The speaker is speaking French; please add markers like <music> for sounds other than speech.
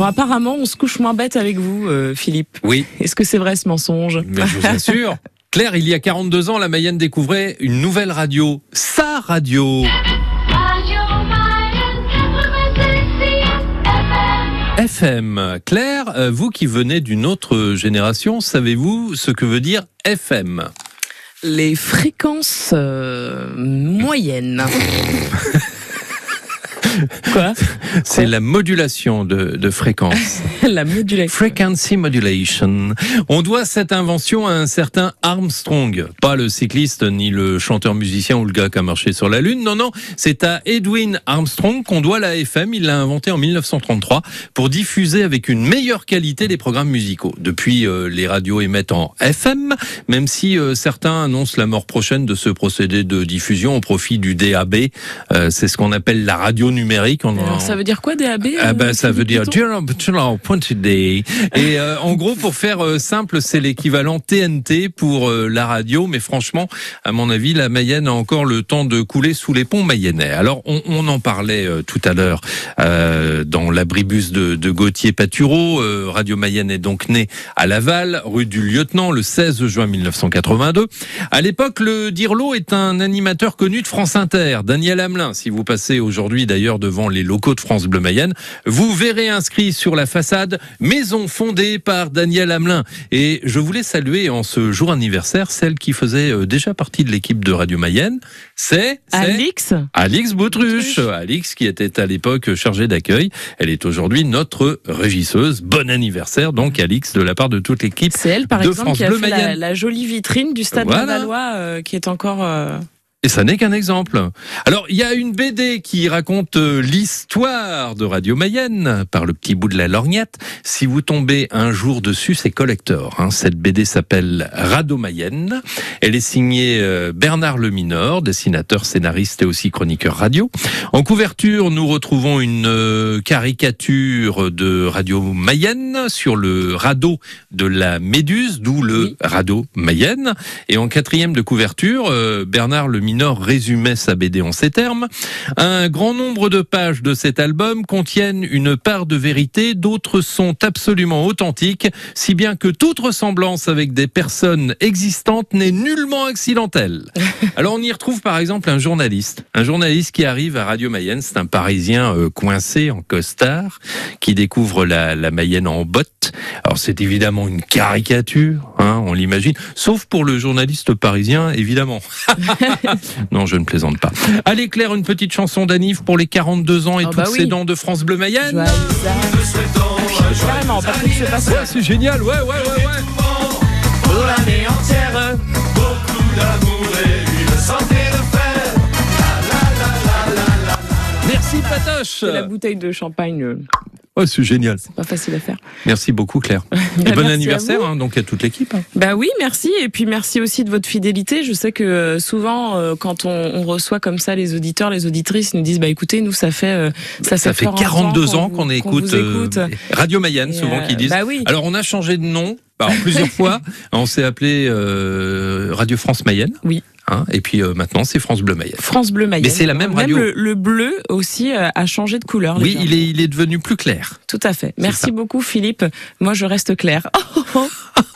Bon, apparemment, on se couche moins bête avec vous, euh, Philippe. Oui. Est-ce que c'est vrai ce mensonge Mais je vous assure. Claire, il y a 42 ans, la Mayenne découvrait une nouvelle radio. Sa radio. FM. Claire, euh, vous qui venez d'une autre génération, savez-vous ce que veut dire FM Les fréquences euh, moyennes. <laughs> Quoi? C'est la modulation de, de fréquence. <laughs> La modulation. Frequency modulation. On doit cette invention à un certain Armstrong. Pas le cycliste, ni le chanteur musicien ou le gars qui a marché sur la Lune. Non, non. C'est à Edwin Armstrong qu'on doit la FM. Il l'a inventé en 1933 pour diffuser avec une meilleure qualité les programmes musicaux. Depuis, euh, les radios émettent en FM, même si euh, certains annoncent la mort prochaine de ce procédé de diffusion au profit du DAB. Euh, c'est ce qu'on appelle la radio numérique. On Alors, ça veut dire quoi, DAB ah ben, ça veut dire Piton General General Pointed Day. Et euh, en gros, pour faire euh, simple, c'est l'équivalent TNT pour euh, la radio. Mais franchement, à mon avis, la Mayenne a encore le temps de couler sous les ponts mayennais. Alors, on, on en parlait tout à l'heure dans l'abribus de, de Gauthier Patureau. Radio Mayenne est donc née à Laval, rue du Lieutenant, le 16 juin 1982. À l'époque, le Dirlo est un animateur connu de France Inter, Daniel Hamelin. Si vous passez aujourd'hui d'ailleurs devant les locaux de France Bleu Mayenne, vous verrez inscrit sur la façade maison fondée par Daniel Hamelin. Et je voulais saluer en ce jour anniversaire celle qui faisait euh, déjà partie de l'équipe de Radio Mayenne. C'est Alix Alix Bautruche. Alix qui était à l'époque chargée d'accueil. Elle est aujourd'hui notre régisseuse. Bon anniversaire donc Alix de la part de toute l'équipe. C'est elle, par de exemple, France qui a Bleu fait la, la jolie vitrine du stade Voilà. Lavallois, euh, qui est encore... euh, Et ça n'est qu'un exemple. Alors, il y a une BD qui raconte euh, l'histoire de Radio Mayenne par le petit bout de la lorgnette. Si vous tombez un jour dessus, c'est collector. hein. Cette BD s'appelle Radio Mayenne. Elle est signée euh, Bernard Leminor, dessinateur, scénariste et aussi chroniqueur radio. En couverture, nous retrouvons une euh, caricature de Radio Mayenne sur le radeau de la Méduse, d'où le radeau Mayenne. Et en quatrième de couverture, Bernard le Minor résumait sa BD en ces termes. Un grand nombre de pages de cet album contiennent une part de vérité, d'autres sont absolument authentiques, si bien que toute ressemblance avec des personnes existantes n'est nullement accidentelle. <laughs> Alors on y retrouve par exemple un journaliste, un journaliste qui arrive à Radio Mayenne, c'est un Parisien euh, coincé en costard, qui découvre la, la Mayenne en botte. Alors c'est évidemment une caricature, hein, on l'imagine, sauf pour le journaliste parisien, évidemment. <laughs> non, je ne plaisante pas. Allez Claire, une petite chanson d'Anif pour les 42 ans et Ah toutes bah oui. dents de France Bleu Mayenne. Joyeux anniversaire. Carrément, Patrick Sébastien. Ouais, c'est génial, ouais, ouais, ouais, ouais. Pour l'année entière. Merci Patoche. C'est la bouteille de champagne, euh, Oh, c'est génial. pas facile à faire. Merci beaucoup Claire. <laughs> Bah, Et bon à anniversaire vous. hein, donc à toute l'équipe. hein. Bah oui, merci. Et puis merci aussi de votre fidélité. Je sais que euh, souvent, euh, quand on, on reçoit comme ça les auditeurs, les auditrices nous disent, bah écoutez, nous ça fait euh, ça, Ça fait fort 42 longtemps ans qu'on écoute, écoute. Radio Mayenne, Et, souvent qui disent. Bah oui. Alors on a changé de nom alors, plusieurs <laughs> fois. On s'est appelé Radio France Mayenne. Oui. Hein, et puis euh, maintenant c'est France Bleu Mayenne. France Bleu Mayenne. Mais c'est la même radio. le, le bleu aussi euh, a changé de couleur. Oui, il est, il est devenu plus clair. Tout à fait. Merci ça. beaucoup Philippe. Moi je reste clair. <laughs>